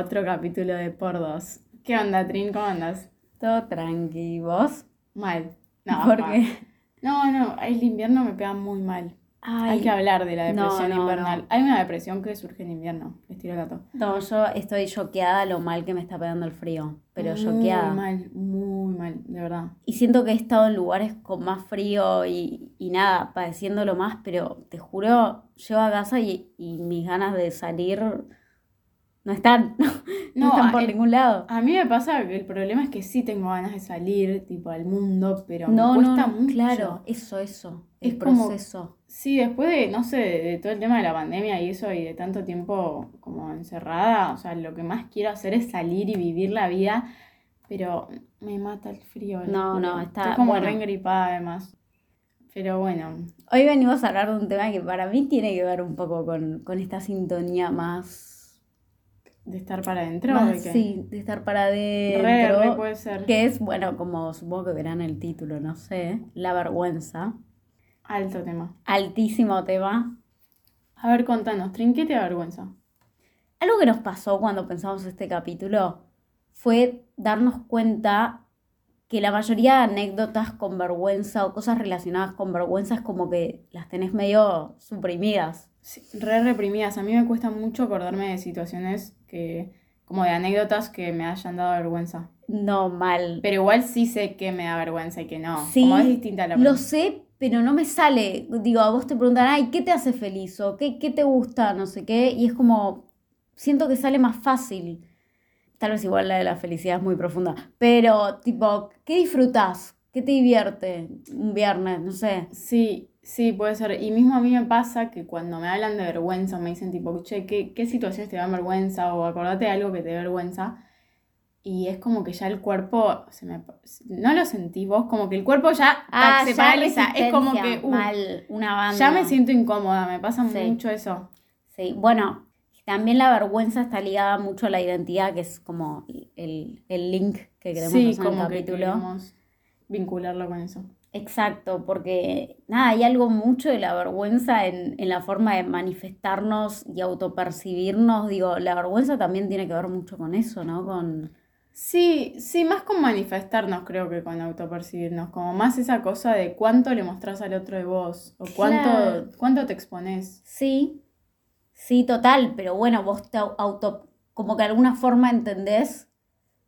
otro capítulo de Por Dos. ¿Qué onda, Trin? ¿Cómo andas? Todo tranqui, ¿vos? Mal. No, ¿Por mal. qué? No, no, el invierno me pega muy mal. Ay, Hay que hablar de la no, depresión no, invernal. no. Hay una depresión que surge en invierno. El gato. No, yo estoy choqueada lo mal que me está pegando el frío, pero muy choqueada. mal, muy mal, de verdad. Y siento que he estado en lugares con más frío y, y nada, padeciéndolo más, pero te juro, llego a casa y, y mis ganas de salir no están, no, No, están por eh, ningún lado. A mí me pasa que el problema es que sí tengo ganas de salir, tipo, al mundo, pero No, me cuesta no, mucho. claro, eso, eso, el Es como- proceso. Sí, después de, no sé, de, de todo el tema de la pandemia y eso y de tanto tiempo como encerrada, o sea, lo que más quiero hacer es salir y vivir la vida, pero me mata el frío. No, no, está- Estoy como bueno. re engripada además. Pero bueno, Hoy venimos a hablar de un tema que para mí tiene que ver un poco con, con esta sintonía más de estar para adentro, Más, ¿de qué? sí, de estar para Re, adentro. re puede ser. Que es, bueno, como supongo que verán el título, no sé, la vergüenza. Alto tema. Altísimo tema. A ver, contanos, Trin, ¿qué te da vergüenza? Algo que nos pasó cuando pensamos este capítulo fue darnos cuenta que la mayoría de anécdotas con vergüenza o cosas relacionadas con vergüenza es como que las tenés medio suprimidas. Sí, re reprimidas. A mí me cuesta mucho acordarme de situaciones que, como de anécdotas que me hayan dado vergüenza. No mal. Pero igual sí sé que me da vergüenza y que no. Sí, como es distinta la Lo sé, pero no me sale. Digo, a vos te preguntan, ay, ¿qué te hace feliz? O ¿qué, qué te gusta? No sé qué. Y es como, siento que sale más fácil. Tal vez igual la de la felicidad es muy profunda. Pero, tipo, ¿qué disfrutás? ¿Qué te divierte un viernes? No sé. Sí, sí, puede ser. Y mismo a mí me pasa que cuando me hablan de vergüenza, me dicen tipo, che, ¿qué, qué situaciones te dan vergüenza? O acordate de algo que te dé vergüenza. Y es como que ya el cuerpo, se me, no lo sentís vos, como que el cuerpo ya tac, se Ah, ya paraliza. Es como que, uh, Mal, una banda. ya me siento incómoda, me pasa Sí. mucho eso. Sí, bueno, también la vergüenza está ligada mucho a la identidad, que es como el, el link que queremos Sí, en el como que capítulo. queremos vincularlo con eso. Exacto, porque nada, hay algo mucho de la vergüenza en, en la forma de manifestarnos y autopercibirnos. Digo, la vergüenza también tiene que ver mucho con eso, ¿no? Con... Sí, sí, más con manifestarnos creo que con autopercibirnos, como más esa cosa de cuánto le mostrás al otro de vos, o cuánto, Claro. cuánto te exponés. Sí, sí, total, pero bueno, vos te au- auto, como que de alguna forma entendés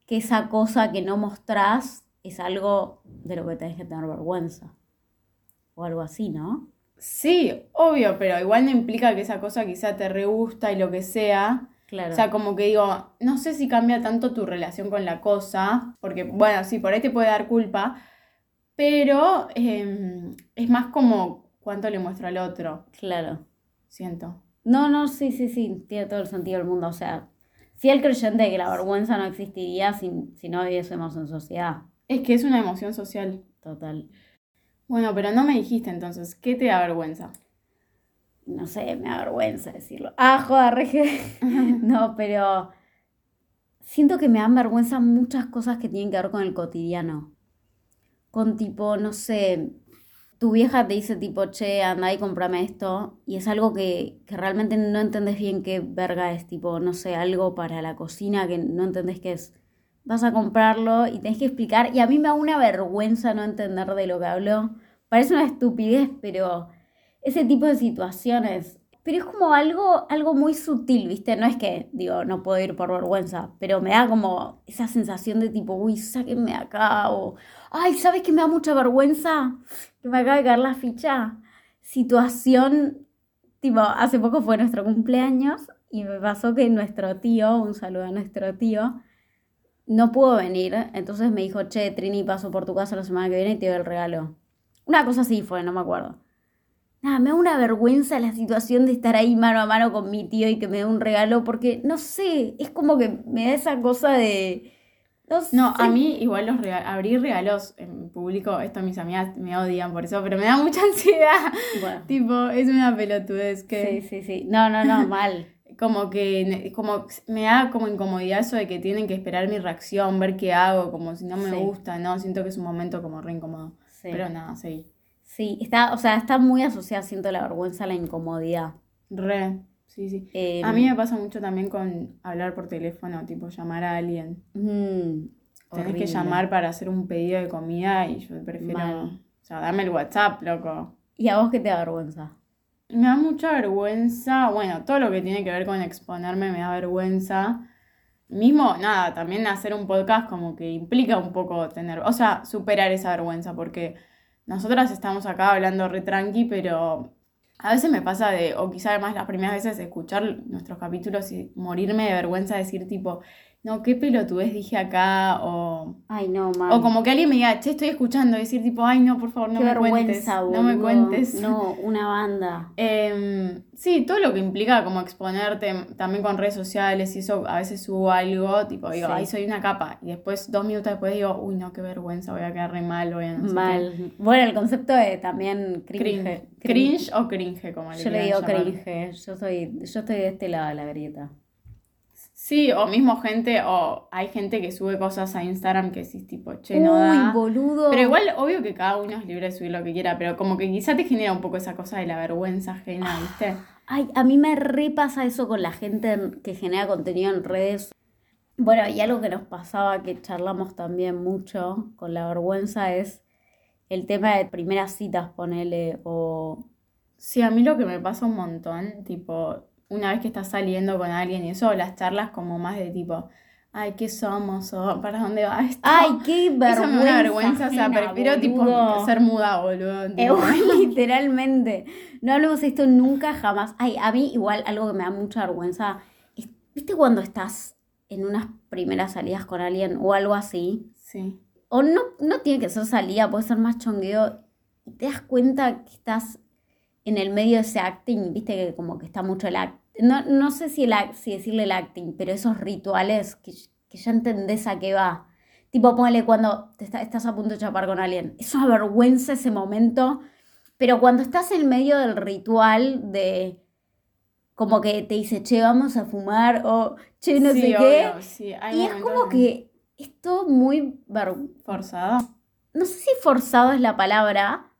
que esa cosa que no mostrás es algo de lo que tenés que tener vergüenza. O algo así, ¿no? Sí, obvio, pero igual no implica que esa cosa quizá te re gusta y lo que sea. Claro. O sea, como que digo, no sé si cambia tanto tu relación con la cosa, porque bueno, sí, por ahí te puede dar culpa, pero em, es más como cuánto le muestro al otro, claro. siento. No, no, sí, sí, sí, tiene todo el sentido del mundo. O sea, fiel creyente de que la vergüenza no existiría si, si no viviésemos en sociedad. Es que es una emoción social. Total. Bueno, pero no me dijiste entonces, ¿qué te da vergüenza? No sé, me da vergüenza decirlo. Ah, joder, reje. No, pero siento que me dan vergüenza muchas cosas que tienen que ver con el cotidiano. Con tipo, no sé, tu vieja te dice tipo, che, anda y comprame esto. Y es algo que, que realmente no entendés bien qué verga es, tipo, no sé, algo para la cocina que no entendés qué es. Vas a comprarlo y tenés que explicar. Y a mí me da una vergüenza no entender de lo que hablo. Parece una estupidez, pero ese tipo de situaciones. Pero es como algo, algo muy sutil, ¿viste? No es que, digo, no puedo ir por vergüenza, pero me da como esa sensación de tipo, uy, sáquenme acá, o, ay, ¿sabes que me da mucha vergüenza? Que me acaba de caer la ficha. Situación, tipo, hace poco fue nuestro cumpleaños y me pasó que nuestro tío, un saludo a nuestro tío, no pudo venir, entonces me dijo, che, Trini, paso por tu casa la semana que viene y te doy el regalo. Una cosa así fue, no me acuerdo. Nada, me da una vergüenza la situación de estar ahí mano a mano con mi tío y que me dé un regalo, porque no sé, es como que me da esa cosa de. No, No, sé. a mí igual los rega- abrir regalos en público, esto mis amigas me odian por eso, pero me da mucha ansiedad. Bueno, Tipo, es una pelotudez que sí, sí, sí. No, no, no, mal. Como que como me da como incomodidad eso de que tienen que esperar mi reacción, ver qué hago, como si no me Sí. gusta, ¿no? Siento que es un momento como re incómodo. Sí. Pero nada, sí. Sí, está, o sea, está muy asociada, siento la vergüenza a la incomodidad. Re, Sí, sí. Eh, A mí me pasa mucho también con hablar por teléfono, tipo llamar a alguien. mm, Tenés horrible. que llamar para hacer un pedido de comida y yo prefiero. Mal. O sea, dame el WhatsApp, loco. ¿Y a vos qué te da vergüenza? Me da mucha vergüenza, bueno, todo lo que tiene que ver con exponerme me da vergüenza. Mismo, nada, también hacer un podcast como que implica un poco tener, o sea, superar esa vergüenza, porque nosotras estamos acá hablando re tranqui, pero a veces me pasa de, o quizá además las primeras veces, escuchar nuestros capítulos y morirme de vergüenza, decir tipo, no, qué pelotudez dije acá, o, Ay, no, o como que alguien me diga, che, estoy escuchando, y decir tipo, ay, no, por favor, no Qué me cuentes, vergüenza, no me boludo. cuentes. No, una banda. Em, sí, todo lo que implica como exponerte también con redes sociales y eso, a veces subo algo, tipo digo, Sí. ay, soy una capa, y después, dos minutos después digo, uy, no, qué vergüenza, voy a quedar re mal, voy a no sé qué". Mal. Bueno, el concepto de también cringe. Cringe. Cringe o cringe, como le Yo le digo llamar. cringe. Yo soy, yo estoy de este lado de la grieta. Sí, o mismo gente, o hay gente que sube cosas a Instagram que decís tipo, che, Uy, no da. boludo. Pero igual, obvio que cada uno es libre de subir lo que quiera, pero como que quizá te genera un poco esa cosa de la vergüenza ajena, ¿viste? Ay, a mí me repasa eso con la gente en- que genera contenido en redes. Bueno, y algo que nos pasaba, que charlamos también mucho con la vergüenza, es el tema de primeras citas, ponele, o... Sí, a mí lo que me pasa un montón, tipo, una vez que estás saliendo con alguien y eso, las charlas como más de tipo, ay, ¿qué somos? o ¿para dónde va esto? ¡Ay, qué vergüenza! Eso me da vergüenza, o sea, prefiero tipo ser muda, boludo. Eh, literalmente. No hablemos de esto nunca, jamás. Ay, a mí igual algo que me da mucha vergüenza. es- ¿Viste cuando estás en unas primeras salidas con alguien o algo así? Sí. O no, no tiene que ser salida, puede ser más chongueo. Y te das cuenta que estás en el medio de ese acting, viste que como que está mucho el acting. No, no sé si, el, si decirle el acting, pero esos rituales que, que ya entendés a qué va. Tipo, ponele cuando te está- estás a punto de chapar con alguien. Es una vergüenza ese momento. Pero cuando estás en medio del ritual de como que te dice, che, vamos a fumar o che, no Sí, sé qué. sí, Y es como que es todo muy ver- Forzado. no sé si forzado es la palabra,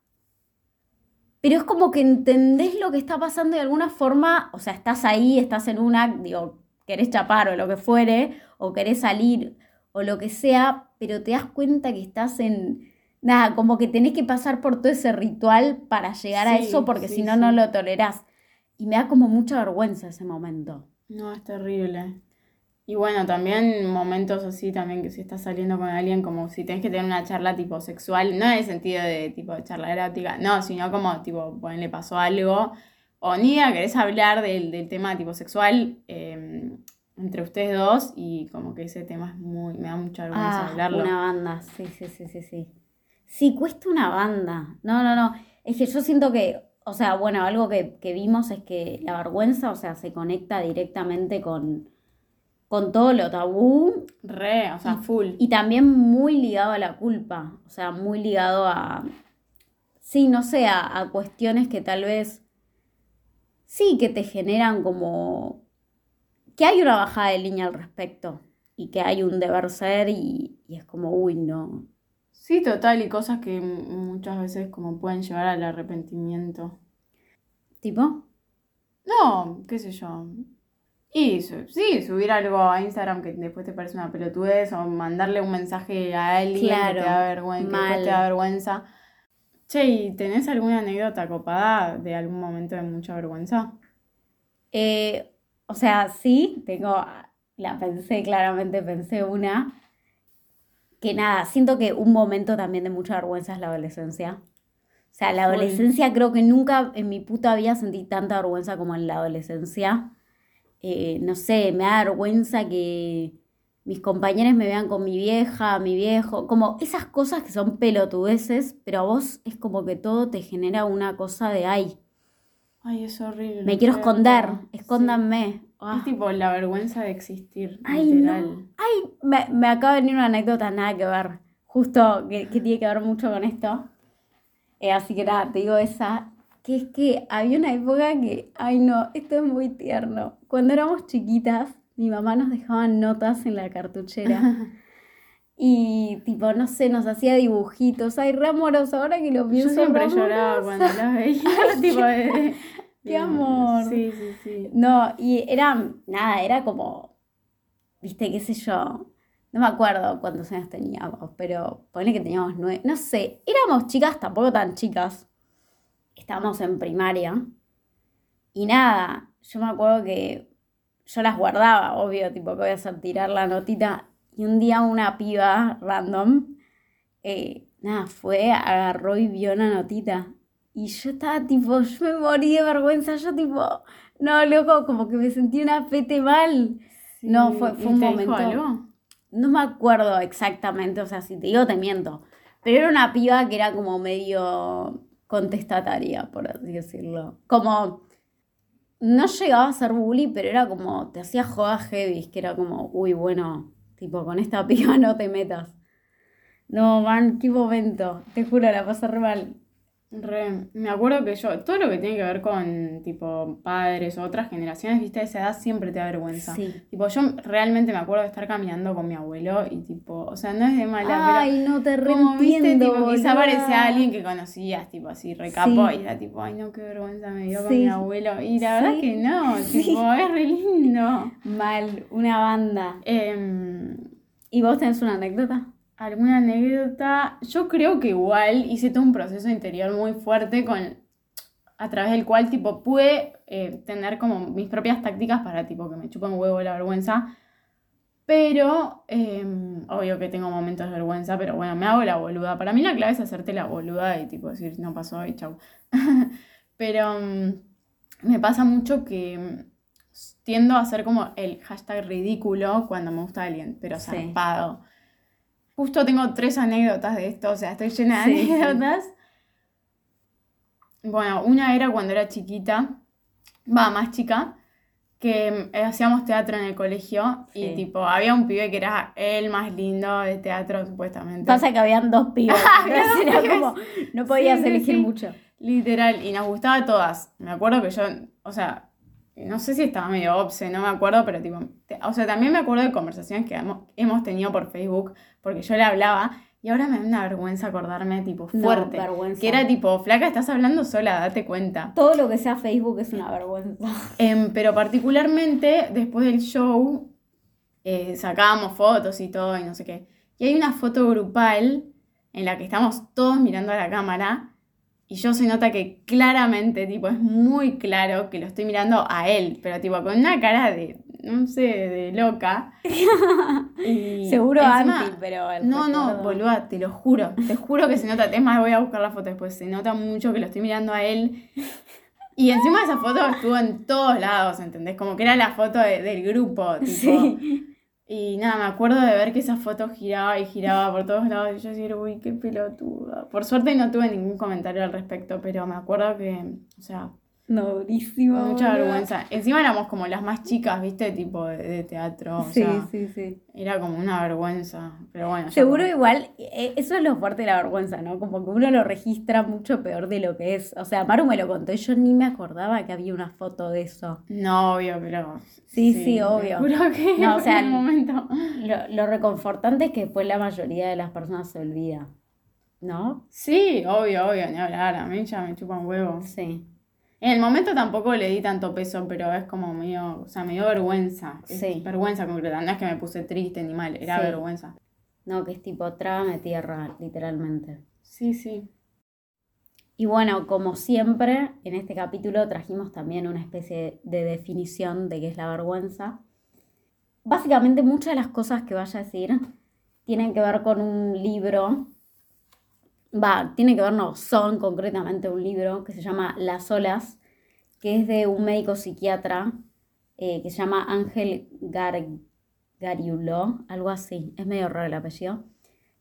pero es como que entendés lo que está pasando de alguna forma, o sea, estás ahí, estás en una, digo, querés chapar o lo que fuere, o querés salir o lo que sea, pero te das cuenta que estás en, nada, como que tenés que pasar por todo ese ritual para llegar a eso, porque sí, si no, no lo tolerás. Y me da como mucha vergüenza ese momento. No, es terrible. Y bueno, también momentos así, también que si estás saliendo con alguien, como si tenés que tener una charla tipo sexual, no en el sentido de tipo de charla erótica, no, sino como tipo, bueno, le pasó algo, o ni idea, querés hablar del, del tema tipo sexual eh, entre ustedes dos, y como que ese tema es muy, me da mucha vergüenza Ah, hablarlo. una banda, sí, sí, sí, sí, sí. Sí, cuesta una banda. No, no, no. Es que yo siento que, o sea, bueno, algo que, que vimos es que la vergüenza, o sea, se conecta directamente con, con todo lo tabú Re, o sea, full. y también muy ligado a la culpa. O sea, muy ligado a, sí, no sé, a, a cuestiones que tal vez, sí, que te generan como, que hay una bajada de línea al respecto y que hay un deber ser y, y es como, uy, no. Sí, total, y cosas que muchas veces como pueden llevar al arrepentimiento. ¿Tipo? No, qué sé yo. Y sí, subir algo a Instagram que después te parece una pelotudez o mandarle un mensaje a alguien Claro, que te da vergüenza, que después te da vergüenza. Che, ¿y tenés alguna anécdota copada de algún momento de mucha vergüenza? Eh, o sea, sí, tengo, la pensé, claramente pensé una, que nada, siento que un momento también de mucha vergüenza es la adolescencia. O sea, la adolescencia creo que nunca en mi puta vida sentí tanta vergüenza como en la adolescencia. Eh, no sé, me da vergüenza que mis compañeros me vean con mi vieja, mi viejo, como esas cosas que son pelotudeces, pero a vos es como que todo te genera una cosa de, ay, Ay, es horrible. me quiero esconder, escóndanme. Sí. Ah. Es tipo la vergüenza de existir, Ay, literal. no. Ay, me, me acaba de venir una anécdota nada que ver, justo que, que tiene que ver mucho con esto. Eh, así que nada, te digo esa, que es que había una época que, ay no, esto es muy tierno. Cuando éramos chiquitas, mi mamá nos dejaba notas en la cartuchera. Y tipo, no sé, nos hacía dibujitos. Ay, re amoroso, ahora que lo Yo pienso. siempre re lloraba cuando las veía, tipo de- ¡Qué amor! Sí, sí, sí. No, y era, nada, era como, viste, qué sé yo, no me acuerdo cuántos años teníamos, pero ponle que teníamos nueve, no sé, éramos chicas, tampoco tan chicas, estábamos en primaria, y nada, yo me acuerdo que yo las guardaba, obvio, tipo que voy a hacer tirar la notita, y un día una piba random, eh, nada, fue, agarró y vio la notita. Y yo estaba tipo, yo me morí de vergüenza, yo tipo, no, loco, como que me sentí una pete mal. No, fue- fue ¿Y un momento- algo? No me acuerdo exactamente, o sea, si te digo te miento. Pero era una piba que era como medio contestataria, por así decirlo. Como, no llegaba a ser bully, pero era como, te hacía jodas heavy, que era como, uy, bueno, tipo, con esta piba no te metas. No, man, qué momento. Te juro, la pasé re mal. Re, me acuerdo que yo, todo lo que tiene que ver con tipo padres o otras generaciones, viste, a esa edad siempre te da vergüenza. Sí. Tipo, yo realmente me acuerdo de estar caminando con mi abuelo y tipo, o sea, no es de mala, Ay, no te pero como viste, tipo, quizá parecía alguien que conocías, tipo así, recapo, Sí. y era tipo, ay no, qué vergüenza me dio con mi abuelo. Y la verdad que no, Sí. tipo, es re lindo. Mal, una banda. Em, ¿Y vos tenés una anécdota? ¿Alguna anécdota? Yo creo que igual hice todo un proceso interior muy fuerte con a través del cual tipo pude eh, tener como mis propias tácticas para tipo que me chupen huevo la vergüenza. Pero, eh, obvio que tengo momentos de vergüenza, pero bueno, me hago la boluda. Para mí la clave es hacerte la boluda y tipo decir, no pasó y chau. pero mm, me pasa mucho que mm, tiendo a hacer como el hashtag ridículo cuando me gusta alguien, pero Sí. Justo tengo tres anécdotas de esto, o sea, estoy llena de Sí, anécdotas. Bueno, una era cuando era chiquita, va, más chica, que eh, hacíamos teatro en el colegio y tipo, había un pibe que era el más lindo de teatro, supuestamente. Pasa que habían dos pibes. Había entonces dos era pibes. como, no podías Sí, elegir mucho. Literal, y nos gustaba a todas. Me acuerdo que yo, o sea, no sé si estaba medio obse, no me acuerdo, pero tipo, te- o sea, también me acuerdo de conversaciones que hemos, hemos tenido por Facebook, porque yo le hablaba, y ahora me da una vergüenza acordarme, tipo, No, fuerte. vergüenza. Que era tipo, flaca, estás hablando sola, date cuenta. Todo lo que sea Facebook es una vergüenza. Em, pero particularmente después del show eh, sacábamos fotos y todo y no sé qué. Y hay una foto grupal en la que estamos todos mirando a la cámara y yo se nota que claramente, tipo, es muy claro que lo estoy mirando a él, pero tipo con una cara de, no sé, de loca. Y Seguro encima- anti, pero el no, no, recuerdo- boluda, te lo juro. Te juro que se nota. Es más, voy a buscar la foto después. Se nota mucho que lo estoy mirando a él. Y encima esa foto estuvo en todos lados, ¿entendés? Como que era la foto de- del grupo, tipo. Sí. Y nada, me acuerdo de ver que esa foto giraba y giraba por todos lados. Y yo decía, uy, qué pelotuda. Por suerte no tuve ningún comentario al respecto, pero me acuerdo que, o sea, No, durísimo. mucha boluda. vergüenza. Encima éramos como las más chicas, ¿viste? Tipo de, de teatro. O Sí, sea, sí, sí. era como una vergüenza. Pero bueno. Seguro igual, eh, eso es lo fuerte de la vergüenza, ¿no? Como que uno lo registra mucho peor de lo que es. O sea, Maru me lo contó y yo ni me acordaba que había una foto de eso. No, obvio, pero. Sí, sí, obvio. Juro que No, o sea, en un momento. Lo, lo reconfortante es que después la mayoría de las personas se olvida, ¿no? Sí, obvio, obvio, ni hablar. A mí ya me chupan huevo. Sí. En el momento tampoco le di tanto peso, pero es como medio. O sea, me dio vergüenza. Sí. Vergüenza concreta. No es que me puse triste ni mal, era Sí. vergüenza. No, que es tipo trágame tierra, literalmente. Sí, sí. Y bueno, como siempre, en este capítulo trajimos también una especie de definición de qué es la vergüenza. Básicamente muchas de las cosas que vaya a decir tienen que ver con un libro, va, tienen que ver, no, son concretamente un libro que se llama Las olas, que es de un médico psiquiatra eh, que se llama Ángel Gar Gariuló, algo así, es medio raro el apellido,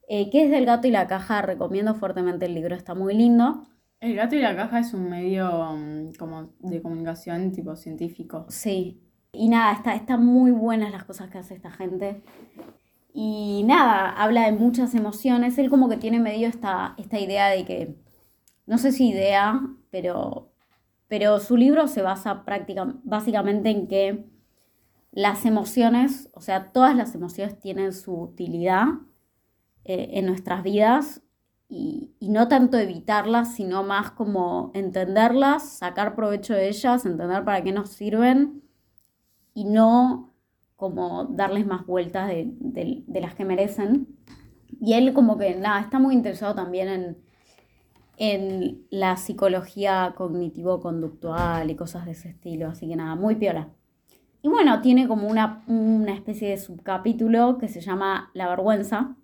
eh, que es del gato y la caja, recomiendo fuertemente el libro, está muy lindo. El gato y la caja es un medio mm, como de comunicación tipo científico. Sí. Y nada, está, están muy buenas las cosas que hace esta gente. Y nada, habla de muchas emociones. Él como que tiene medio esta, esta idea de que, no sé si idea, pero, pero su libro se basa práctica, básicamente en que las emociones, o sea, todas las emociones tienen su utilidad eh, en nuestras vidas y, y no tanto evitarlas, sino más como entenderlas, sacar provecho de ellas, entender para qué nos sirven y no como darles más vueltas de, de- de las que merecen. Y él como que, nada, está muy interesado también en, en la psicología cognitivo-conductual y cosas de ese estilo, así que nada, muy piola. Y bueno, tiene como una, una especie de subcapítulo que se llama La vergüenza.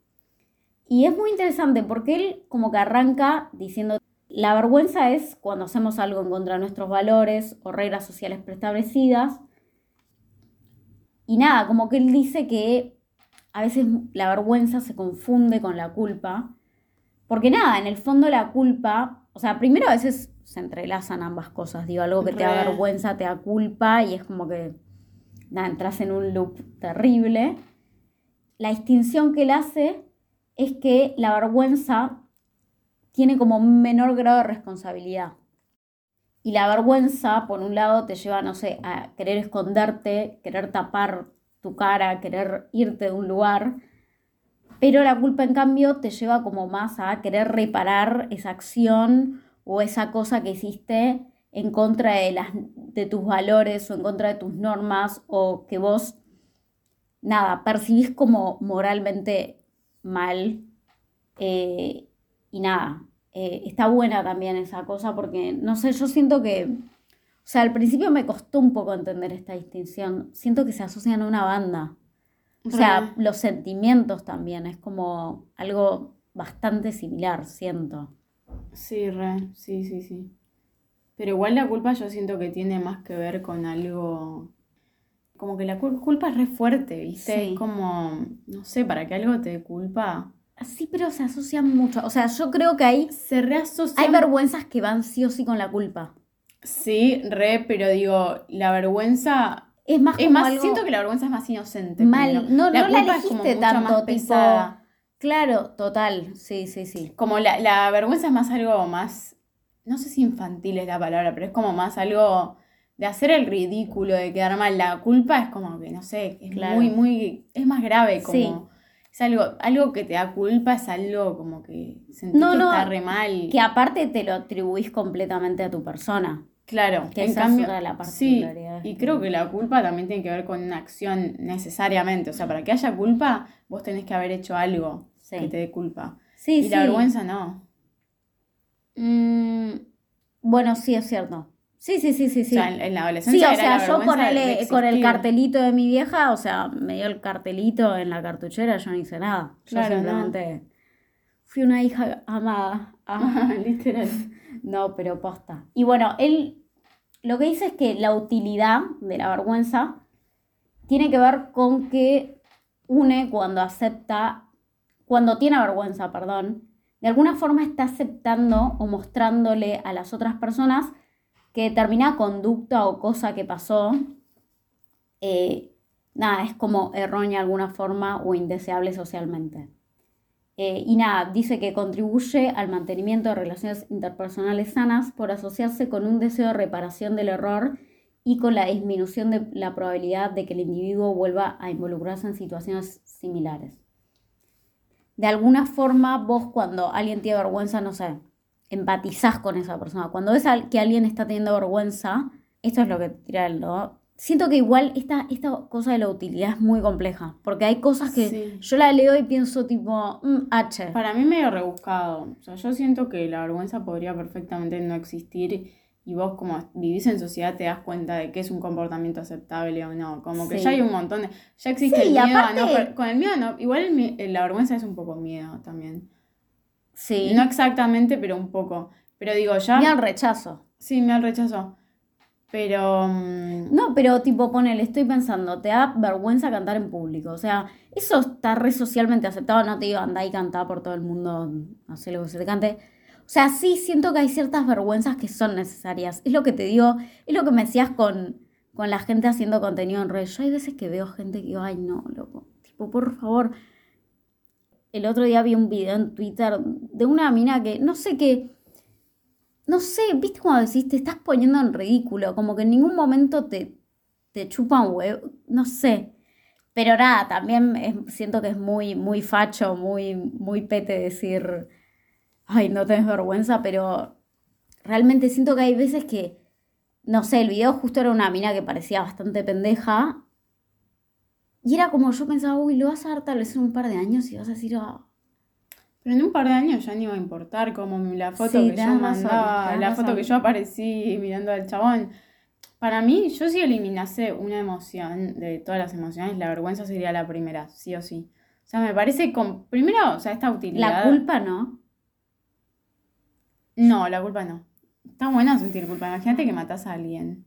Y es muy interesante porque él como que arranca diciendo, la vergüenza es cuando hacemos algo en contra de nuestros valores o reglas sociales preestablecidas. Y nada, como que él dice que a veces la vergüenza se confunde con la culpa. Porque nada, en el fondo la culpa, o sea, primero a veces se entrelazan ambas cosas. Digo, algo que te da vergüenza te da culpa y es como que nada, entras en un loop terrible. La distinción que él hace es que la vergüenza tiene como un menor grado de responsabilidad. Y la vergüenza, por un lado, te lleva, no sé, a querer esconderte, querer tapar tu cara, querer irte de un lugar. Pero la culpa, en cambio, te lleva como más a querer reparar esa acción o esa cosa que hiciste en contra de, de tus valores o en contra de tus normas o que vos, nada, percibís como moralmente mal. Eh, y nada, eh, está buena también esa cosa porque, no sé, yo siento que, o sea, al principio me costó un poco entender esta distinción. Siento que se asocian a una banda. O sea, los sentimientos también, es como algo bastante similar, siento. Sí, re, sí, sí, sí. Pero igual la culpa yo siento que tiene más que ver con algo, como que la cul- culpa es re fuerte, ¿viste? Sí. Es como, no sé, para que algo te culpa, Sí, pero se asocian mucho. O sea, yo creo que hay, se reasocia. hay vergüenzas que van sí o sí con la culpa. Sí, re, pero digo, la vergüenza, Es más es más, algo siento que la vergüenza es más inocente. mal. No, La no la culpa es como elegiste más tanto, tipo. pesada. Claro, total. Sí, sí, sí. Como la, la vergüenza es más algo más, no sé si infantil es la palabra, pero es como más algo de hacer el ridículo, de quedar mal. La culpa es como que, no sé, es Claro. muy, muy, es más grave, como, Sí. Es algo, algo que te da culpa, es algo como que sentís No, que no, está re mal. Que aparte te lo atribuís completamente a tu persona. Claro, que en esa es cambio, otra de las sí, y creo que la culpa también tiene que ver con una acción necesariamente, o sea, para que haya culpa, vos tenés que haber hecho algo Sí. que te dé culpa. Sí, y sí. la vergüenza no. Mm, bueno, sí, es cierto. Sí, sí, sí, sí, sí. O sea, en, en la Sí, adolescencia o era sea, yo ponele de con el cartelito de mi vieja, o sea, me dio el cartelito en la cartuchera, yo no hice nada. Yo Claro, no. simplemente fui una hija amada. Ah, Literal. no, pero posta. Y bueno, él lo que dice es que la utilidad de la vergüenza tiene que ver con que une cuando acepta, cuando tiene vergüenza, perdón, de alguna forma está aceptando o mostrándole a las otras personas que determinada conducta o cosa que pasó, eh, nada, es como errónea de alguna forma o indeseable socialmente. Eh, y nada, dice que contribuye al mantenimiento de relaciones interpersonales sanas por asociarse con un deseo de reparación del error y con la disminución de la probabilidad de que el individuo vuelva a involucrarse en situaciones similares. De alguna forma, vos cuando alguien tiene vergüenza, no sé, empatizás con esa persona. Cuando ves al- que alguien está teniendo vergüenza, esto es lo que tira él, ¿no? Siento que igual esta, esta cosa de la utilidad es muy compleja, porque hay cosas que Sí. yo la leo y pienso tipo, mm, H. Para mí medio rebuscado. O sea, yo siento que la vergüenza podría perfectamente no existir y vos como vivís en sociedad te das cuenta de que es un comportamiento aceptable o no. Como que Sí. ya hay un montón de... Ya existe Sí, el miedo a no... aparte- Con el miedo no... Igual el la vergüenza es un poco miedo también. Sí. No exactamente, pero un poco. Pero digo, ya... Miedo al rechazo. Sí, me rechazo. Pero... mm, No, pero tipo, ponele, estoy pensando, te da vergüenza cantar en público. O sea, eso está re socialmente aceptado. No te digo, andá y cantá por todo el mundo, no sé lo que se te cante. O sea, sí siento que hay ciertas vergüenzas que son necesarias. Es lo que te digo, es lo que me decías con, con la gente haciendo contenido en redes. Yo hay veces que veo gente que digo, ay, no, loco. Tipo, por favor. El otro día vi un video en Twitter de una mina que, no sé qué no sé, viste cuando decís, te estás poniendo en ridículo, como que en ningún momento te, te chupa un huevo, no sé. Pero nada, también siento que es muy, muy facho, muy, muy pete decir, ay, no tenés vergüenza, pero realmente siento que hay veces que, no sé, el video justo era una mina que parecía bastante pendeja. Y era como yo pensaba, uy, lo vas a dar tal vez en un par de años y vas a decir, ah, Pero en un par de años ya ni iba a importar como la foto Sí, que yo mandaba, la foto que yo aparecí mirando al chabón. Para mí, yo si eliminase una emoción de todas las emociones, la vergüenza sería la primera, sí o sí. O sea, me parece con primero, o sea, esta utilidad. la culpa no. No, la culpa no. Está bueno sentir culpa. Imagínate que matas a alguien.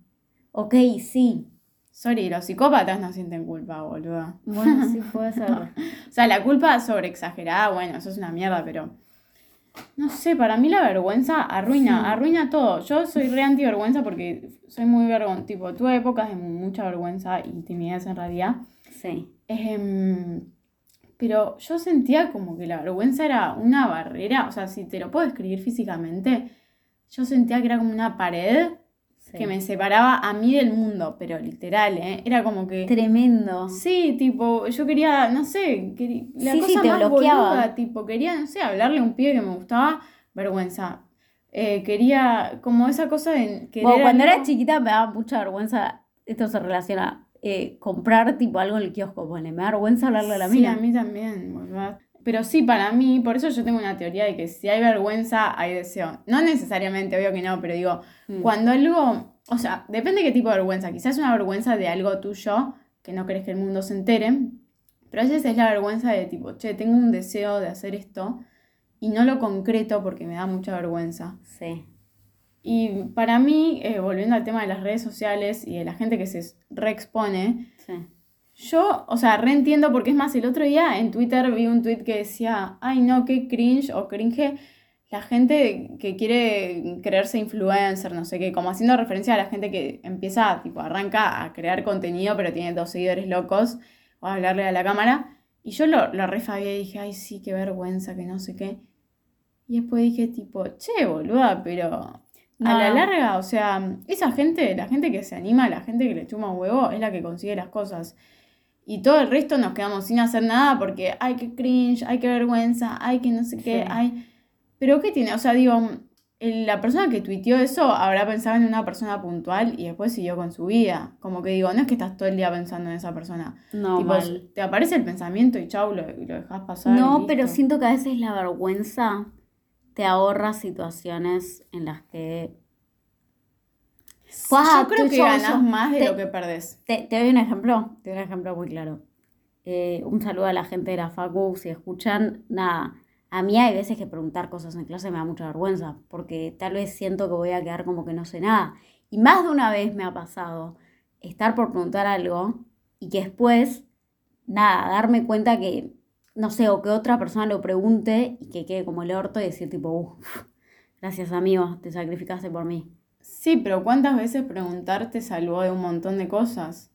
Ok, sí. Sorry, los psicópatas no sienten culpa, boludo. Bueno, sí puede ser. O sea, la culpa sobre exagerada, bueno, eso es una mierda, pero. No sé, para mí la vergüenza arruina, Sí. arruina todo. Yo soy re anti-vergüenza porque soy muy vergonzosa. Tipo, tuve épocas de mucha vergüenza y timidez en realidad. Sí. Em, pero yo sentía como que la vergüenza era una barrera. O sea, si te lo puedo describir físicamente, yo sentía que era como una pared sí. que me separaba a mí del mundo, pero literal, ¿eh? Era como que. Tremendo. Sí, tipo, yo quería, no sé, quería, la Sí, sí, cosa te más bloqueaba. boluda, tipo, quería, no sé, hablarle a un pibe que me gustaba, vergüenza. Eh, quería, como esa cosa de querer Bueno, cuando algo- era chiquita me daba mucha vergüenza, esto se relaciona, eh, comprar tipo algo en el kiosco, pone, me da vergüenza hablarle a la Sí, mina. a mí también, boluda. Pero sí, para mí, por eso yo tengo una teoría de que si hay vergüenza, hay deseo. No necesariamente, obvio que no, pero digo, Mm. cuando algo, o sea, depende qué tipo de vergüenza. Quizás es una vergüenza de algo tuyo que no querés que el mundo se entere, pero a veces es la vergüenza de tipo, che, tengo un deseo de hacer esto y no lo concreto porque me da mucha vergüenza. Sí. Y para mí, eh, volviendo al tema de las redes sociales y de la gente que se reexpone, Sí. Yo, o sea, reentiendo porque es más, el otro día en Twitter vi un tweet que decía, ay no, qué cringe o cringe la gente que quiere creerse influencer, no sé qué, como haciendo referencia a la gente que empieza, tipo, arranca a crear contenido, pero tiene dos seguidores locos, o a hablarle a la cámara. Y yo lo, lo refabié y dije, ay sí, qué vergüenza, que no sé qué. Y después dije, tipo, che, boluda, pero No. a la larga, o sea, esa gente, la gente que se anima, la gente que le chuma un huevo, es la que consigue las cosas. Y todo el resto nos quedamos sin hacer nada porque, ay, qué cringe, ay, qué vergüenza, ay, que no sé qué, Sí. ay. Pero ¿qué tiene? O sea, digo, la persona que tuiteó eso habrá pensado en una persona puntual y después siguió con su vida. Como que digo, no es que estás todo el día pensando en esa persona. No, Tipo, mal. te aparece el pensamiento y chau, lo, lo dejas pasar. No, pero siento que a veces la vergüenza te ahorra situaciones en las que... Yo creo que yo- más de te- lo que perdés. Te, te doy un ejemplo, te doy un ejemplo muy claro. Eh, un saludo a la gente de la Facu, si escuchan, nada, a mí hay veces que preguntar cosas en clase me da mucha vergüenza, porque tal vez siento que voy a quedar como que no sé nada. Y más de una vez me ha pasado estar por preguntar algo y que después, nada, darme cuenta que, no sé, o que otra persona lo pregunte y que quede como el orto y decir tipo, uff, gracias amigo, te sacrificaste por mí. Sí, pero ¿cuántas veces preguntar te salvó de un montón de cosas?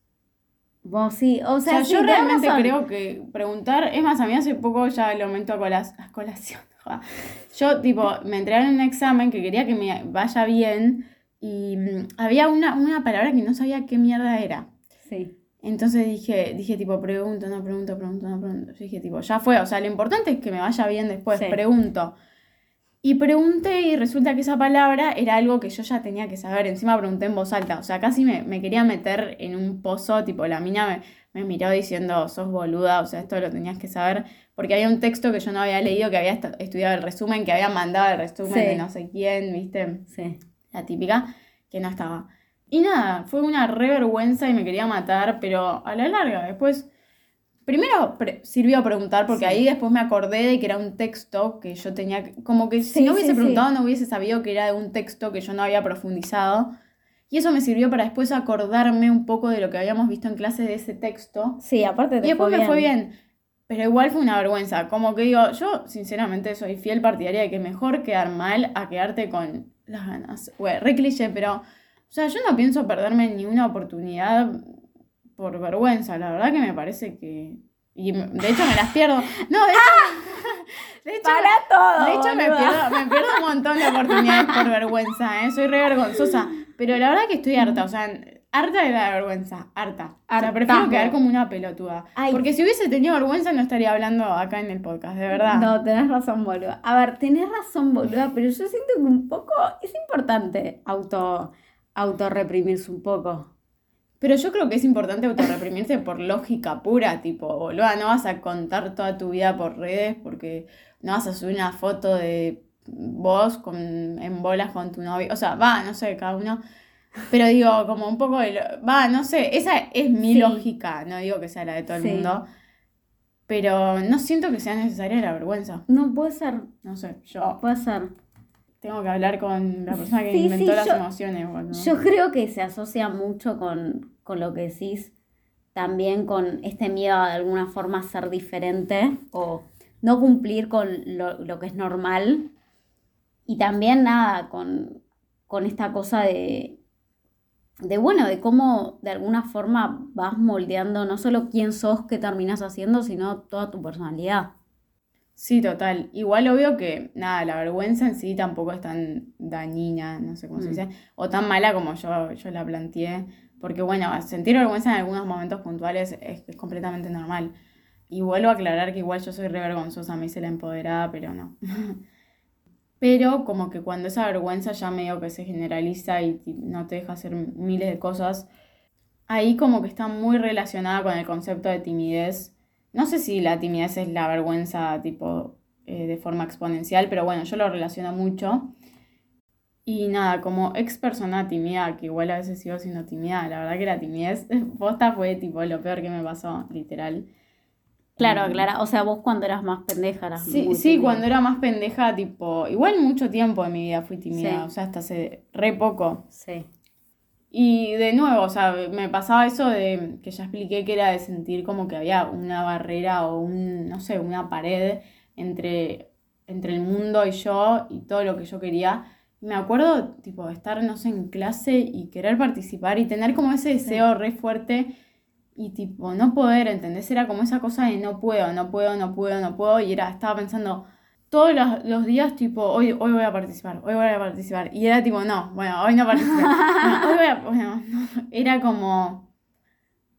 Vos sí, o O sea, sea, sí, yo realmente creo que preguntar, es más, a mí hace poco ya lo aumento a, colas- a colación. Yo, tipo, me entregaron un examen que quería que me vaya bien y mm, había una, una palabra que no sabía qué mierda era. Sí. Entonces dije, dije tipo, pregunto, no pregunto, pregunto, no pregunto. Yo dije, tipo, ya fue. O sea, lo importante es que me vaya bien después. Sí. Pregunto. Y pregunté y resulta que esa palabra era algo que yo ya tenía que saber. Encima pregunté en voz alta. O sea, casi me, me quería meter en un pozo. Tipo, la mina me, me miró diciendo, sos boluda. O sea, esto lo tenías que saber. Porque había un texto que yo no había leído, que había estudiado el resumen, que había mandado el resumen Sí. de no sé quién, ¿viste? Sí. la típica, que no estaba. Y nada, fue una re vergüenza y me quería matar, pero a la larga, después, primero pre- sirvió a preguntar, porque Sí. ahí después me acordé de que era un texto que yo tenía, que- como que si Sí, no hubiese sí, preguntado no hubiese sabido que era de un texto que yo no había profundizado. Y eso me sirvió para después acordarme un poco de lo que habíamos visto en clase de ese texto. Sí, aparte te Y después fue me fue bien. Pero igual fue una vergüenza. Como que digo, yo sinceramente soy fiel partidaria de que mejor quedar mal a quedarte con las ganas. Bueno, re cliché, pero. O sea, yo no pienso perderme ni una oportunidad por vergüenza. La verdad que me parece que. Y me- de hecho me las pierdo. No, de hecho. De hecho, todo. de hecho, me pierdo, me pierdo un montón de oportunidades por vergüenza, ¿eh? Soy re vergonzosa. Pero la verdad que estoy harta. O sea, harta de la vergüenza, harta. O sea, prefiero quedar como una pelotuda. Ay. Porque si hubiese tenido vergüenza no estaría hablando acá en el podcast, de verdad. No, tenés razón, boluda. A ver, tenés razón, boluda, pero yo siento que un poco es importante auto, autorreprimirse un poco. Pero yo creo que es importante autorreprimirse por lógica pura, tipo, boluda, no vas a contar toda tu vida por redes porque no vas a subir una foto de vos con, en bolas con tu novio. O sea, va, no sé, cada uno. Pero digo, como un poco de... Va, no sé, esa es mi Sí. lógica, no digo que sea la de todo el Sí. mundo. Pero no siento que sea necesaria la vergüenza. No, puede ser, No sé, yo puede ser. Tengo que hablar con la persona que Sí, inventó sí, las yo- emociones. boludo. Yo creo que se asocia mucho con, con lo que decís, también con este miedo a de alguna forma ser diferente o no cumplir con lo, lo que es normal. Y también nada, con, con esta cosa de, de, bueno, de cómo de alguna forma vas moldeando no solo quién sos, qué terminas haciendo, sino toda tu personalidad. Sí, total. Igual obvio que, nada, la vergüenza en sí tampoco es tan dañina, no sé cómo se Mm. dice, o tan mala como yo, yo la planteé, porque bueno, sentir vergüenza en algunos momentos puntuales es, es completamente normal. Y vuelvo a aclarar que igual yo soy re vergonzosa, me hice la empoderada, pero no. Pero como que cuando esa vergüenza ya medio que se generaliza y no te deja hacer miles de cosas, ahí como que está muy relacionada con el concepto de timidez. No sé si la timidez es la vergüenza tipo eh, de forma exponencial, pero bueno, yo lo relaciono mucho. Y nada, como ex persona tímida, que igual a veces sigo siendo tímida, la verdad que la timidez posta fue tipo lo peor que me pasó, literal. Claro, Mm. Clara, o sea, vos cuando eras más pendeja eras Sí, muy sí, tímida. cuando era más pendeja, tipo, igual mucho tiempo de mi vida fui tímida, Sí. o sea, hasta hace re poco. Sí. Y de nuevo, o sea, me pasaba eso de que ya expliqué que era de sentir como que había una barrera o un, no sé, una pared entre, entre el mundo y yo y todo lo que yo quería. Me acuerdo, tipo, de estar, no sé, en clase y querer participar y tener como ese deseo re fuerte y tipo, no poder, ¿entendés? Era como esa cosa de no puedo, no puedo, no puedo, no puedo. Y era, estaba pensando todos los, los días, tipo, hoy, hoy voy a participar, hoy voy a participar. Y era tipo, no, bueno, hoy no participo. Bueno, hoy voy a, bueno, no. era como,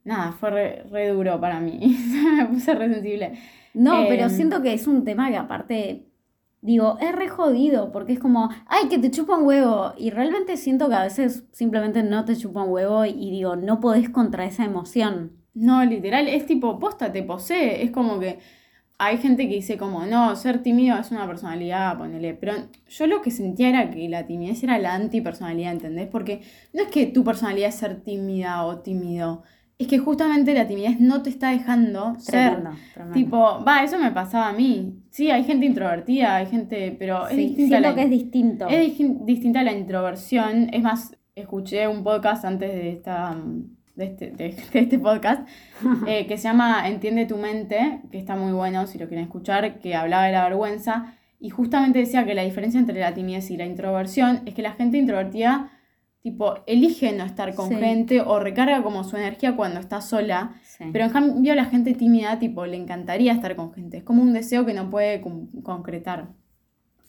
nada, fue re, re duro para mí. me puse re sensible. No, pero Em, siento que es un tema que aparte, digo, es re jodido, porque es como, ay, que te chupa un huevo. Y realmente siento que a veces simplemente no te chupa un huevo y, y digo, no podés contra esa emoción. No, literal, es tipo, posta, te posee. Es como que hay gente que dice como, no, ser tímido es una personalidad, ponele. Pero yo lo que sentía era que la timidez era la antipersonalidad, ¿entendés? Porque no es que tu personalidad es ser tímida o tímido. Es que justamente la timidez no te está dejando ser. Tremendo, tremendo. Tipo, va, eso me pasaba a mí. Sí, hay gente introvertida, hay gente, pero es Sí, distinta siento la, que es distinto. es distin- distinta la introversión. Es más, escuché un podcast antes de esta mm, de este, de, de este podcast eh, que se llama Entiende tu mente, que está muy bueno si lo quieren escuchar, que hablaba de la vergüenza y justamente decía que la diferencia entre la timidez y la introversión es que la gente introvertida tipo elige no estar con Sí. gente o recarga como su energía cuando está sola. Sí. Pero en cambio la gente tímida, tipo, le encantaría estar con gente. Es como un deseo que no puede concretar.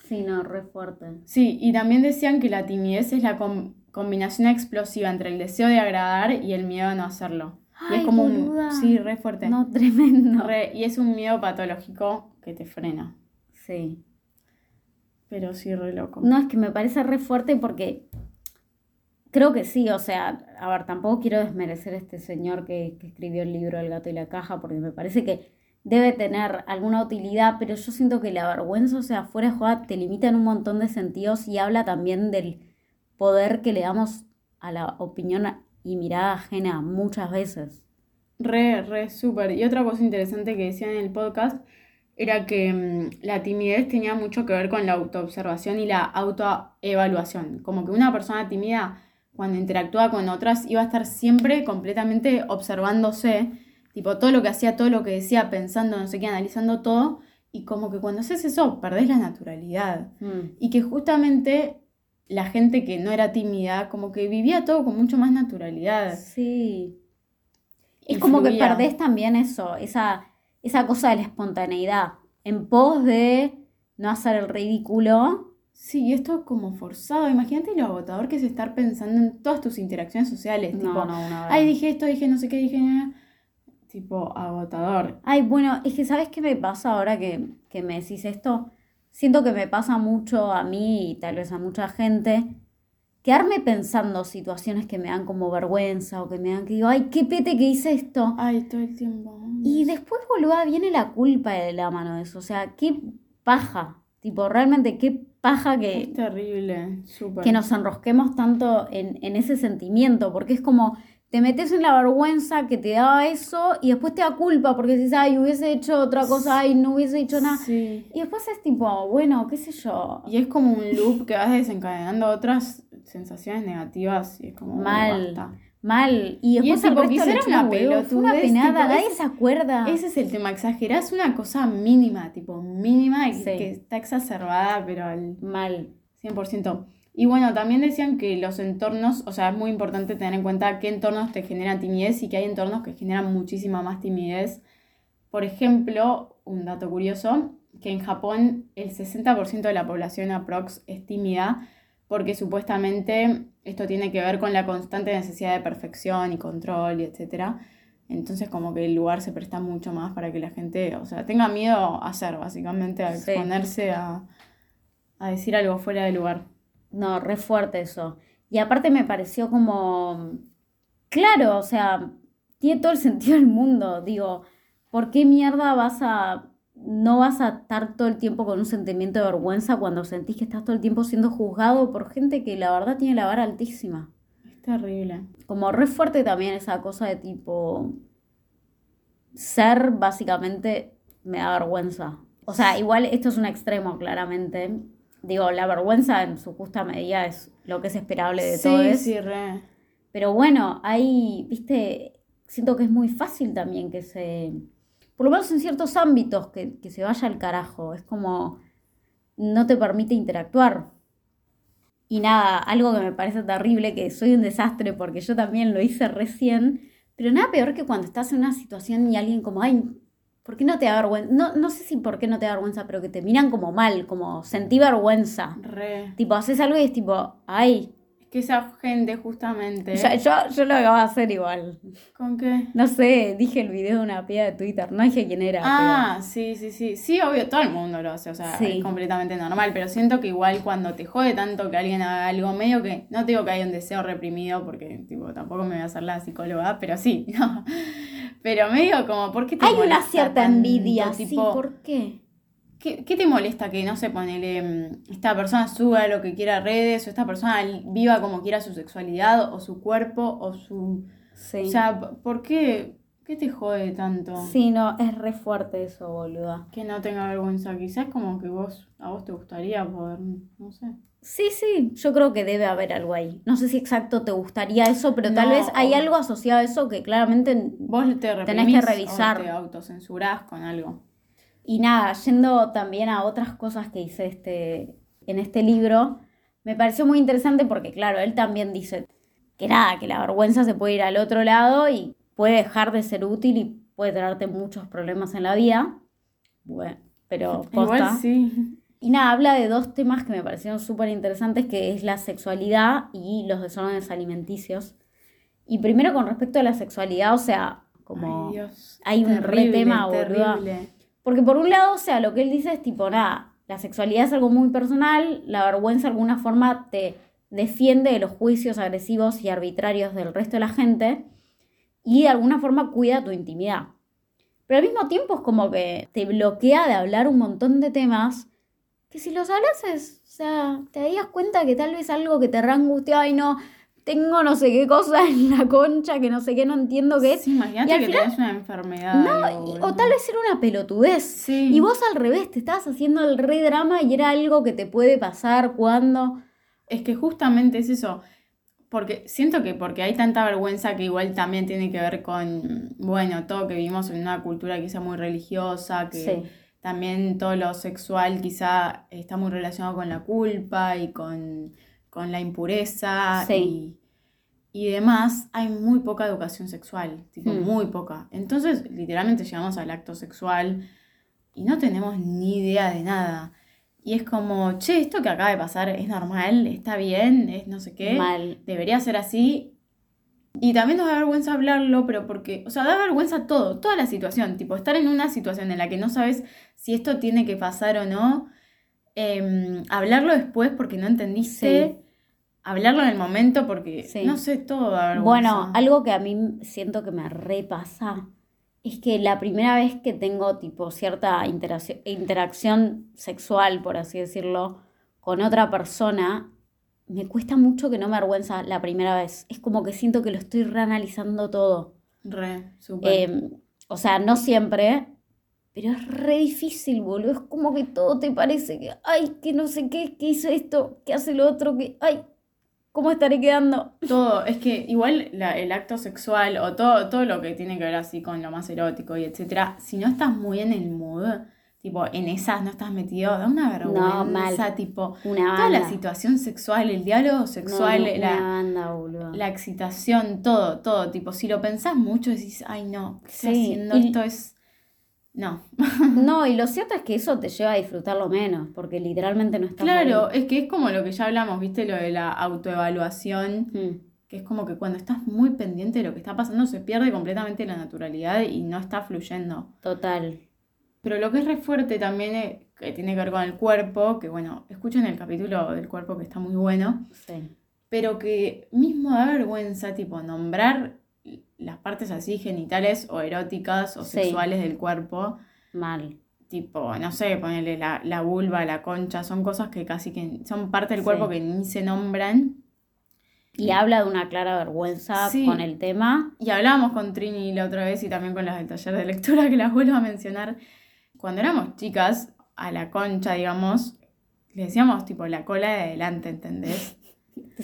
Sí, no, re fuerte. Sí, y también decían que la timidez es la com- combinación explosiva entre el deseo de agradar y el miedo a no hacerlo. y Ay, es como boluda. un... Sí, re fuerte. No, tremendo. Re- y es un miedo patológico que te frena. Sí. Pero sí, re loco. No, es que me parece re fuerte porque creo que sí, o sea, a ver, tampoco quiero desmerecer a este señor que, que escribió el libro El gato y la caja, porque me parece que debe tener alguna utilidad, pero yo siento que la vergüenza, o sea, fuera de joda, te limita en un montón de sentidos y habla también del poder que le damos a la opinión y mirada ajena muchas veces. Re, re, súper. Y otra cosa interesante que decían en el podcast era que mm, la timidez tenía mucho que ver con la autoobservación y la autoevaluación. Como que una persona tímida, cuando interactúa con otras, iba a estar siempre completamente observándose, tipo todo lo que hacía, todo lo que decía, pensando, no sé qué, analizando todo. Y como que cuando haces eso, perdés la naturalidad. Mm. Y que justamente la gente que no era tímida, como que vivía todo con mucho más naturalidad. Sí. Y Es como que perdés también eso, esa, esa cosa de la espontaneidad, en pos de no hacer el ridículo Sí, esto es como forzado. Imagínate lo agotador que es estar pensando en todas tus interacciones sociales. No, tipo, no, una ay, dije esto, dije no sé qué, dije nada. Tipo, agotador. Ay, bueno, es que ¿sabes qué me pasa ahora que, que me decís esto? Siento que me pasa mucho a mí y tal vez a mucha gente, quedarme pensando situaciones que me dan como vergüenza o que me dan que digo, ay, qué pete que hice esto. Ay, todo el tiempo. Y después, boluda, viene la culpa de la mano de eso. O sea, qué paja. Tipo, realmente qué paja Es que, terrible, súper. que nos enrosquemos tanto en, en ese sentimiento, porque es como te metes en la vergüenza que te daba eso y después te da culpa porque dices, ay, hubiese hecho otra cosa, ay, no hubiese hecho nada. Sí. Y después es tipo, bueno, qué sé yo, Y es como un loop que vas desencadenando otras sensaciones negativas y es como Mal. basta. mal. Y Y después es el chupa una fue una penada, tipo, nadie ese- se acuerda. Ese es el tema, exagerás una cosa mínima, tipo mínima, y Sí. que está exacerbada, pero al Mal. 100%. Y bueno, también decían que los entornos, o sea, es muy importante tener en cuenta qué entornos te generan timidez y que hay entornos que generan muchísima más timidez. Por ejemplo, un dato curioso, que en Japón el 60% de la población aprox es tímida porque supuestamente esto tiene que ver con la constante necesidad de perfección y control y etcétera. Entonces como que el lugar se presta mucho más para que la gente, o sea, tenga miedo a hacer, básicamente, a Sí. exponerse a, a decir algo fuera de lugar. No, re fuerte eso. Y aparte me pareció como, claro, o sea, tiene todo el sentido del mundo. Digo, ¿por qué mierda vas a, no vas a estar todo el tiempo con un sentimiento de vergüenza cuando sentís que estás todo el tiempo siendo juzgado por gente que la verdad tiene la vara altísima? Es terrible. Como re fuerte también esa cosa de tipo, ser básicamente me da vergüenza. O sea, igual esto es un extremo, claramente. Digo, la vergüenza en su justa medida es lo que es esperable de sí, todos. sí, re. Pero bueno, hay, viste, siento que es muy fácil también que se, por lo menos en ciertos ámbitos, que, que se vaya al carajo. Es como, no te permite interactuar. Y nada, algo que me parece terrible, que soy un desastre porque yo también lo hice recién, pero nada peor que cuando estás en una situación y alguien como, ay, ¿por qué no te da vergüenza? No, no sé si por qué no te da vergüenza, pero que te miran como mal, como sentí vergüenza. Re. Tipo, haces algo y es tipo, ay, Es que esa gente justamente... ya- yo, yo lo acabo de hacer igual. ¿Con qué? No sé, dije el video de una piba de Twitter, no dije quién era. Ah, sí, sí, sí. Sí, obvio, todo el mundo lo hace, o sea, Sí. es completamente normal, pero siento que igual cuando te jode tanto que alguien haga algo medio que, no te digo que hay un deseo reprimido, porque tipo, tampoco me voy a hacer la psicóloga, pero sí, no. Pero medio como, ¿por qué te hay una cierta tanto? envidia, sí, Tipo, ¿por qué? ¿Qué, qué te molesta que, no sé, ponele, mm, esta persona suba lo que quiera a redes, o esta persona viva como quiera su sexualidad, o su cuerpo, o su... Sí. O sea, ¿por qué? ¿Qué te jode tanto? sí, no, es re fuerte eso, boluda. Que no tenga vergüenza. Quizás como que vos, a vos te gustaría poder, no sé. Sí, sí, yo creo que debe haber algo ahí. No sé si exacto te gustaría eso, pero tal vez hay algo asociado a eso que claramente... Vos te Tenés que revisar. o te autocensurás con algo. Y nada, yendo también a otras cosas que hice este, en este libro, me pareció muy interesante porque, claro, él también dice que nada, que la vergüenza se puede ir al otro lado y puede dejar de ser útil y puede traerte muchos problemas en la vida. Bueno, pero posta. Igual sí. Y nada, habla de dos temas que me parecieron súper interesantes, que es la sexualidad y los desórdenes alimenticios. Y primero con respecto a la sexualidad, o sea, como... Ay, Dios. hay un re tema, terrible. Porque por un lado, o sea, lo que él dice es tipo, nada, la sexualidad es algo muy personal, la vergüenza de alguna forma te defiende de los juicios agresivos y arbitrarios del resto de la gente y de alguna forma cuida tu intimidad. Pero al mismo tiempo es como que te bloquea de hablar un montón de temas que si los hablas es, o sea, te darías cuenta que tal vez algo que te re angustia, ay no, tengo no sé qué cosa en la concha, que no sé qué, no entiendo qué es. Sí, imagínate Y al que final- tenés una enfermedad. No, y- o tal vez era una pelotudez. Sí. Y vos al revés, te estabas haciendo el re drama y era algo que te puede pasar cuando. Es que justamente es eso. Porque siento que porque hay tanta vergüenza que igual también tiene que ver con, bueno, todo que vivimos en una cultura quizá muy religiosa, que Sí. También todo lo sexual quizá está muy relacionado con la culpa y con, con la impureza Sí. y, y demás, hay muy poca educación sexual, tipo, Hmm. muy poca. Entonces, literalmente llegamos al acto sexual y no tenemos ni idea de nada. Y es como, che, esto que acaba de pasar es normal, está bien, es no sé qué. Mal. Debería ser así. Y también nos da vergüenza hablarlo, pero porque, o sea, da vergüenza todo, toda la situación. Tipo, estar en una situación en la que no sabes si esto tiene que pasar o no. em, hablarlo después porque no entendiste. Hablarlo en el momento porque, Sí. no sé, todo da vergüenza. Bueno, algo que a mí siento que me repasa es que la primera vez que tengo tipo cierta interacción, interacción sexual, por así decirlo, con otra persona, me cuesta mucho que no me avergüenza la primera vez. Es como que siento que lo estoy reanalizando todo. Re, súper. Eh, o sea, no siempre, pero es re difícil, boludo. Es como que todo te parece que, ay, que no sé qué, que hizo esto, que hace lo otro, que, ay, ¿cómo estaré quedando? Todo, es que igual la- el acto sexual o todo, todo lo que tiene que ver así con lo más erótico y etcétera, si no estás muy en el mood, tipo en esas no estás metido, da una vergüenza, mal. tipo, Una toda la situación sexual, el diálogo No, sexual, no, la, banda, la excitación, todo, todo, tipo, si lo pensás mucho decís, ay no, ¿qué estoy Sí, haciendo? y- Esto es... No. No, y lo cierto es que eso te lleva a disfrutarlo menos, porque literalmente no estás Claro, ahí. es que es como lo que ya hablamos, viste, lo de la autoevaluación. Mm, que es como que cuando estás muy pendiente de lo que está pasando se pierde completamente la naturalidad y no está fluyendo. total. Pero lo que es re fuerte también es, que tiene que ver con el cuerpo, que bueno, escuchen el capítulo del cuerpo que está muy bueno, Sí. pero que mismo da vergüenza, tipo, nombrar las partes así genitales o eróticas o Sí. sexuales del cuerpo, Mal. tipo, no sé, ponerle la, la vulva, la concha, son cosas que casi que son parte del Sí. cuerpo que ni se nombran. Y habla de una clara vergüenza Sí. con el tema. Y hablábamos con Trini la otra vez y también con las del taller de lectura que las vuelvo a mencionar. Cuando éramos chicas, a la concha, digamos, le decíamos tipo la cola de adelante, ¿entendés?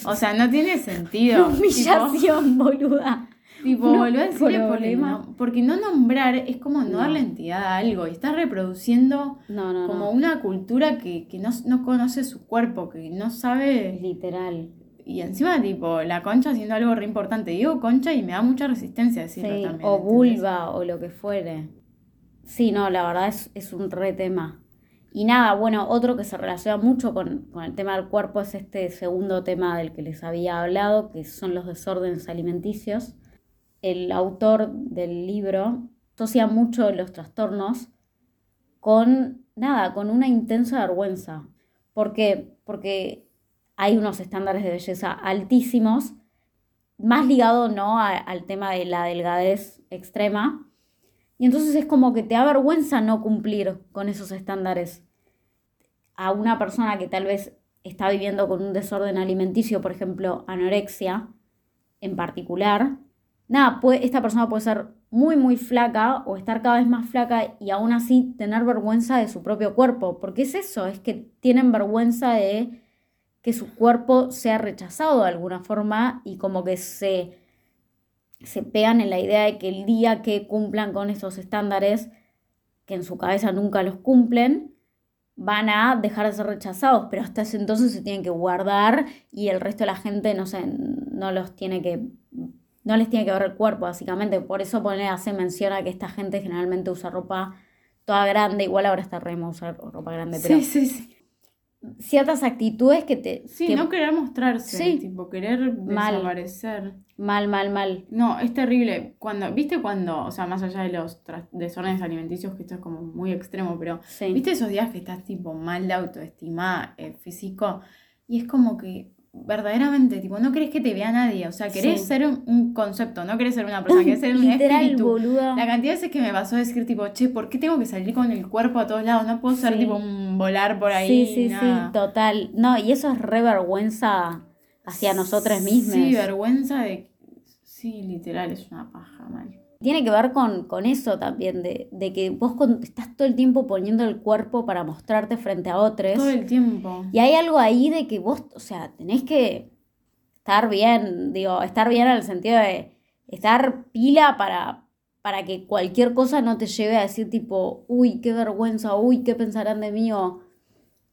O sea, no tiene sentido. Humillación, boluda. Tipo, No, volver a decirle porque problema. no, porque no nombrar es como no, No. darle entidad a algo y estás reproduciendo No, como una cultura que, que no, no conoce su cuerpo, que no sabe Literal. y encima, tipo, la concha haciendo algo re importante. Digo concha y me da mucha resistencia decirlo Sí, también. o ¿entendés? vulva o lo que fuere. Sí, no, la verdad es, es un re tema. Y nada, bueno, otro que se relaciona mucho con, con el tema del cuerpo es este segundo tema del que les había hablado, que son los desórdenes alimenticios. El autor del libro asocia mucho los trastornos con, nada, con una intensa vergüenza. ¿Por qué? Porque hay unos estándares de belleza altísimos, más ligado no al tema de la delgadez extrema. Y entonces es como que te da vergüenza no cumplir con esos estándares. A una persona que tal vez está viviendo con un desorden alimenticio, por ejemplo, anorexia en particular, nada, esta persona puede ser muy, muy flaca o estar cada vez más flaca y aún así tener vergüenza de su propio cuerpo. Porque es eso, es que tienen vergüenza de que su cuerpo sea rechazado de alguna forma y como que se, se pegan en la idea de que el día que cumplan con esos estándares, que en su cabeza nunca los cumplen, van a dejar de ser rechazados, pero hasta ese entonces se tienen que guardar y el resto de la gente, no sé, no los tiene que, no les tiene que ver el cuerpo, básicamente. Por eso pone, hace mención a que esta gente generalmente usa ropa toda grande, igual ahora está re de moda usar ropa grande, pero Sí, sí, sí. Ciertas actitudes que te... Sí, que- no querer mostrarse, Sí. tipo, querer Mal. desaparecer. Mal, mal, mal. No, es terrible. Cuando, ¿viste cuando, o sea, más allá de los desórdenes alimenticios, que esto es como muy extremo, pero Sí. ¿viste esos días que estás tipo mal de autoestima eh, físico? Y es como que verdaderamente, tipo, no querés que te vea nadie. O sea, querés Sí. ser un, un concepto, no querés ser una persona, querés ser un Literal, espíritu. La cantidad de veces que me pasó decir, tipo, che, ¿por qué tengo que salir con el cuerpo a todos lados? No puedo ser, Sí. tipo, un volar por ahí. Sí, sí, nada. sí, total. No, y eso es re vergüenza hacia nosotras mismas. Sí, vergüenza de... Sí, literal, es una paja, mal. Tiene que ver con, con eso también, de, de que vos con- estás todo el tiempo poniendo el cuerpo para mostrarte frente a otros. Todo el tiempo. Y hay algo ahí de que vos, o sea, tenés que estar bien, digo, estar bien en el sentido de estar pila para, para que cualquier cosa no te lleve a decir tipo, uy, qué vergüenza, uy, qué pensarán de mí o...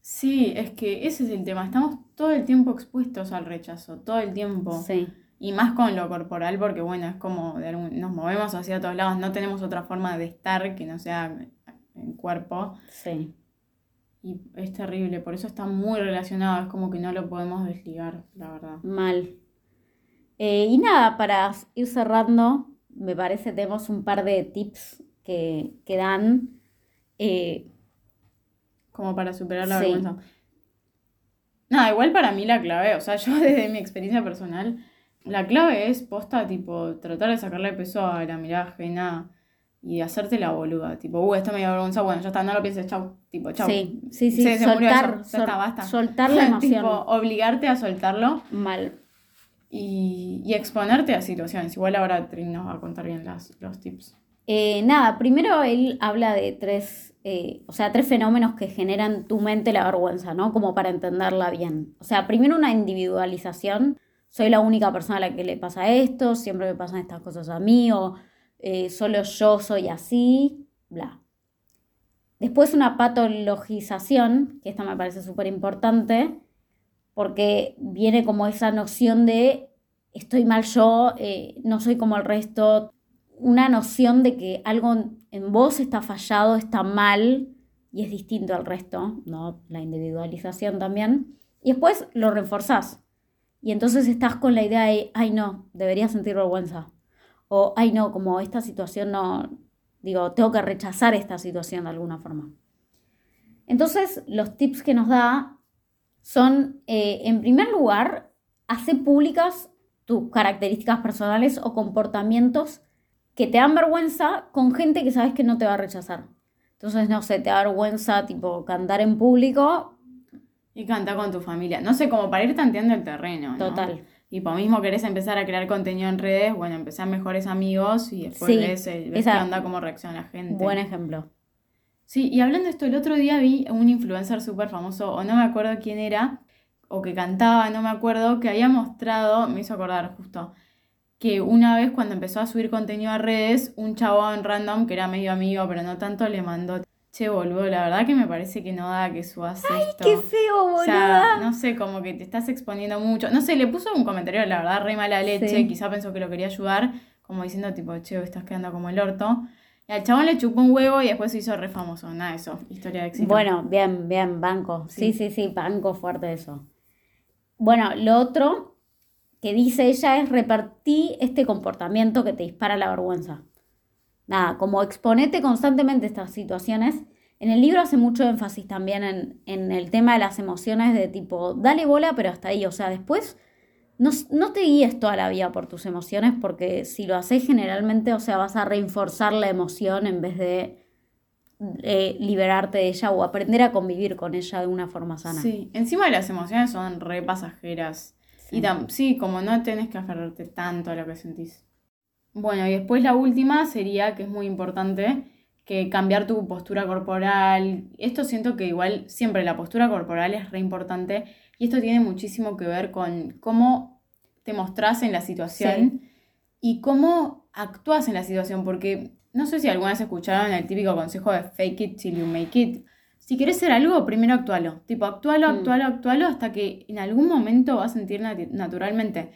Sí, es que ese es el tema. Estamos todo el tiempo expuestos al rechazo, todo el tiempo. Sí, Y más con lo corporal, porque bueno, es como de algún- nos movemos hacia todos lados, no tenemos otra forma de estar que no sea en cuerpo. sí. Y es terrible, por eso está muy relacionado, es como que no lo podemos desligar, la verdad. Mal. Eh, y nada, para ir cerrando, me parece tenemos un par de tips que, que dan. eh, Como para superar la Sí. vergüenza. Nada, igual para mí la clave, o sea, yo desde mi experiencia personal, la clave es posta, tipo, tratar de sacarle peso a la mirada ajena y hacerte la boluda. Tipo, uh, esto me dio vergüenza, bueno, ya está, no lo pienses, chau. Tipo, chau. sí, sí, sí, Se- se murió soltar, eso, ya sol- está, basta. soltar la emoción. tipo, obligarte a soltarlo Mal. y, y exponerte a situaciones. Igual ahora Trin nos va a contar bien las, los tips. Eh, nada, primero él habla de tres, eh, o sea, tres fenómenos que generan tu mente la vergüenza, ¿no? Como para entenderla bien. O sea, primero una individualización. Soy la única persona a la que le pasa esto, siempre me pasan estas cosas a mí, o eh, solo yo soy así, bla. Después una patologización, que esta me parece súper importante, porque viene como esa noción de estoy mal yo, eh, no soy como el resto, una noción de que algo en vos está fallado, está mal y es distinto al resto, ¿no? La individualización también. Y después lo reforzás. Y entonces estás con la idea de, ay no, debería sentir vergüenza. O, ay no, como esta situación no, digo, tengo que rechazar esta situación de alguna forma. Entonces, los tips que nos da son, eh, en primer lugar, hacer públicas tus características personales o comportamientos que te dan vergüenza con gente que sabes que no te va a rechazar. Entonces, no sé, te da vergüenza tipo cantar en público, Y cantar con tu familia. No sé, como para ir tanteando el terreno, ¿no? total. Y por mismo querés empezar a crear contenido en redes, bueno, empezar mejores amigos y después Sí, ves, el- ves esa- qué onda, cómo reacciona la gente. Buen ejemplo. Sí, y hablando de esto, el otro día vi un influencer súper famoso, o no me acuerdo quién era, o que cantaba, no me acuerdo, que había mostrado, me hizo acordar justo, que una vez cuando empezó a subir contenido a redes, un chabón random, que era medio amigo, pero no tanto, le mandó, che, boludo, la verdad que me parece que no da que subas esto. ¡Qué feo, O sea, no sé, como que te estás exponiendo mucho. No sé, le puso un comentario, la verdad, re mala leche. Sí. Quizá pensó que lo quería ayudar, como diciendo, tipo, che, estás quedando como el orto. Y al chabón le chupó un huevo y después se hizo re famoso. Nada eso, historia de éxito. Bueno, bien, bien, banco. Sí, Sí. sí, sí, banco fuerte eso. Bueno, lo otro que dice ella es repartí este comportamiento que te dispara la vergüenza. Nada, como exponete constantemente estas situaciones. En el libro hace mucho énfasis también en, en el tema de las emociones de tipo, dale bola, pero hasta ahí. O sea, después no, no te guíes toda la vida por tus emociones porque si lo haces generalmente, o sea, vas a reforzar la emoción en vez de eh, liberarte de ella o aprender a convivir con ella de una forma sana. Sí, encima las emociones son re pasajeras. Sí. Y tam- sí, como no tenés que aferrarte tanto a lo que sentís. Bueno, y después la última sería, que es muy importante, que cambiar tu postura corporal. Esto siento que igual siempre la postura corporal es re importante y esto tiene muchísimo que ver con cómo te mostrás en la situación y cómo actúas en la situación, porque no sé si alguna vez escucharon el típico consejo de fake it till you make it. Si quieres ser algo, primero actualo. Tipo, actualo, Mm. actualo, actualo hasta que en algún momento vas a sentir naturalmente.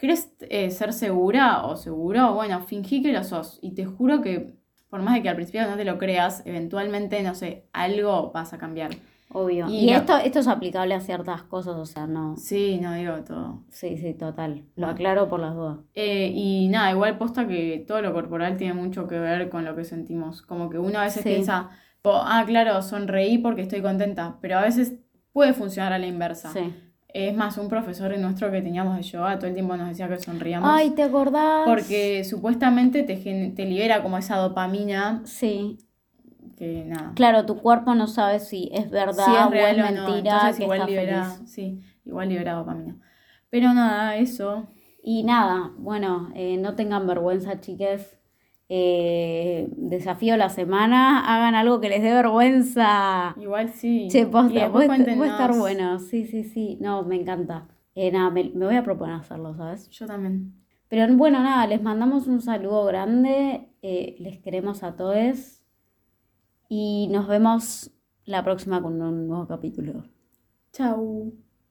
¿Querés eh, ser segura o seguro? Bueno, fingí que lo sos. Y te juro que, por más de que al principio no te lo creas, eventualmente, no sé, algo vas a cambiar. Obvio. Y Y, no- esto, esto es aplicable a ciertas cosas, o sea, no. Sí, no digo todo. Sí, sí, total. Lo aclaro por las dudas. Eh, y nada, igual posta que todo lo corporal tiene mucho que ver con lo que sentimos. Como que uno a veces Sí. piensa, ah, claro, sonreí porque estoy contenta, pero a veces puede funcionar a la inversa. Sí. Es más, un profesor nuestro que teníamos de yoga todo el tiempo nos decía que sonríamos. Ay, ¿te acordás? porque supuestamente te, te libera como esa dopamina Sí. que nada. Claro, tu cuerpo no sabe si es verdad si es o real es o no. mentira Entonces que igual está libera, feliz. sí, igual libera dopamina. Pero nada, eso. Y nada, bueno, eh, no tengan vergüenza, chiques. Eh, desafío la semana, hagan algo que les dé vergüenza. Igual sí. Che, posta, puede, estar bueno. Sí, sí, sí. No, me encanta. Eh, nada, me, me voy a proponer hacerlo, ¿sabes? Yo también. Pero bueno, nada, les mandamos un saludo grande. eh, les queremos a todos. Y nos vemos la próxima con un nuevo capítulo. Chau.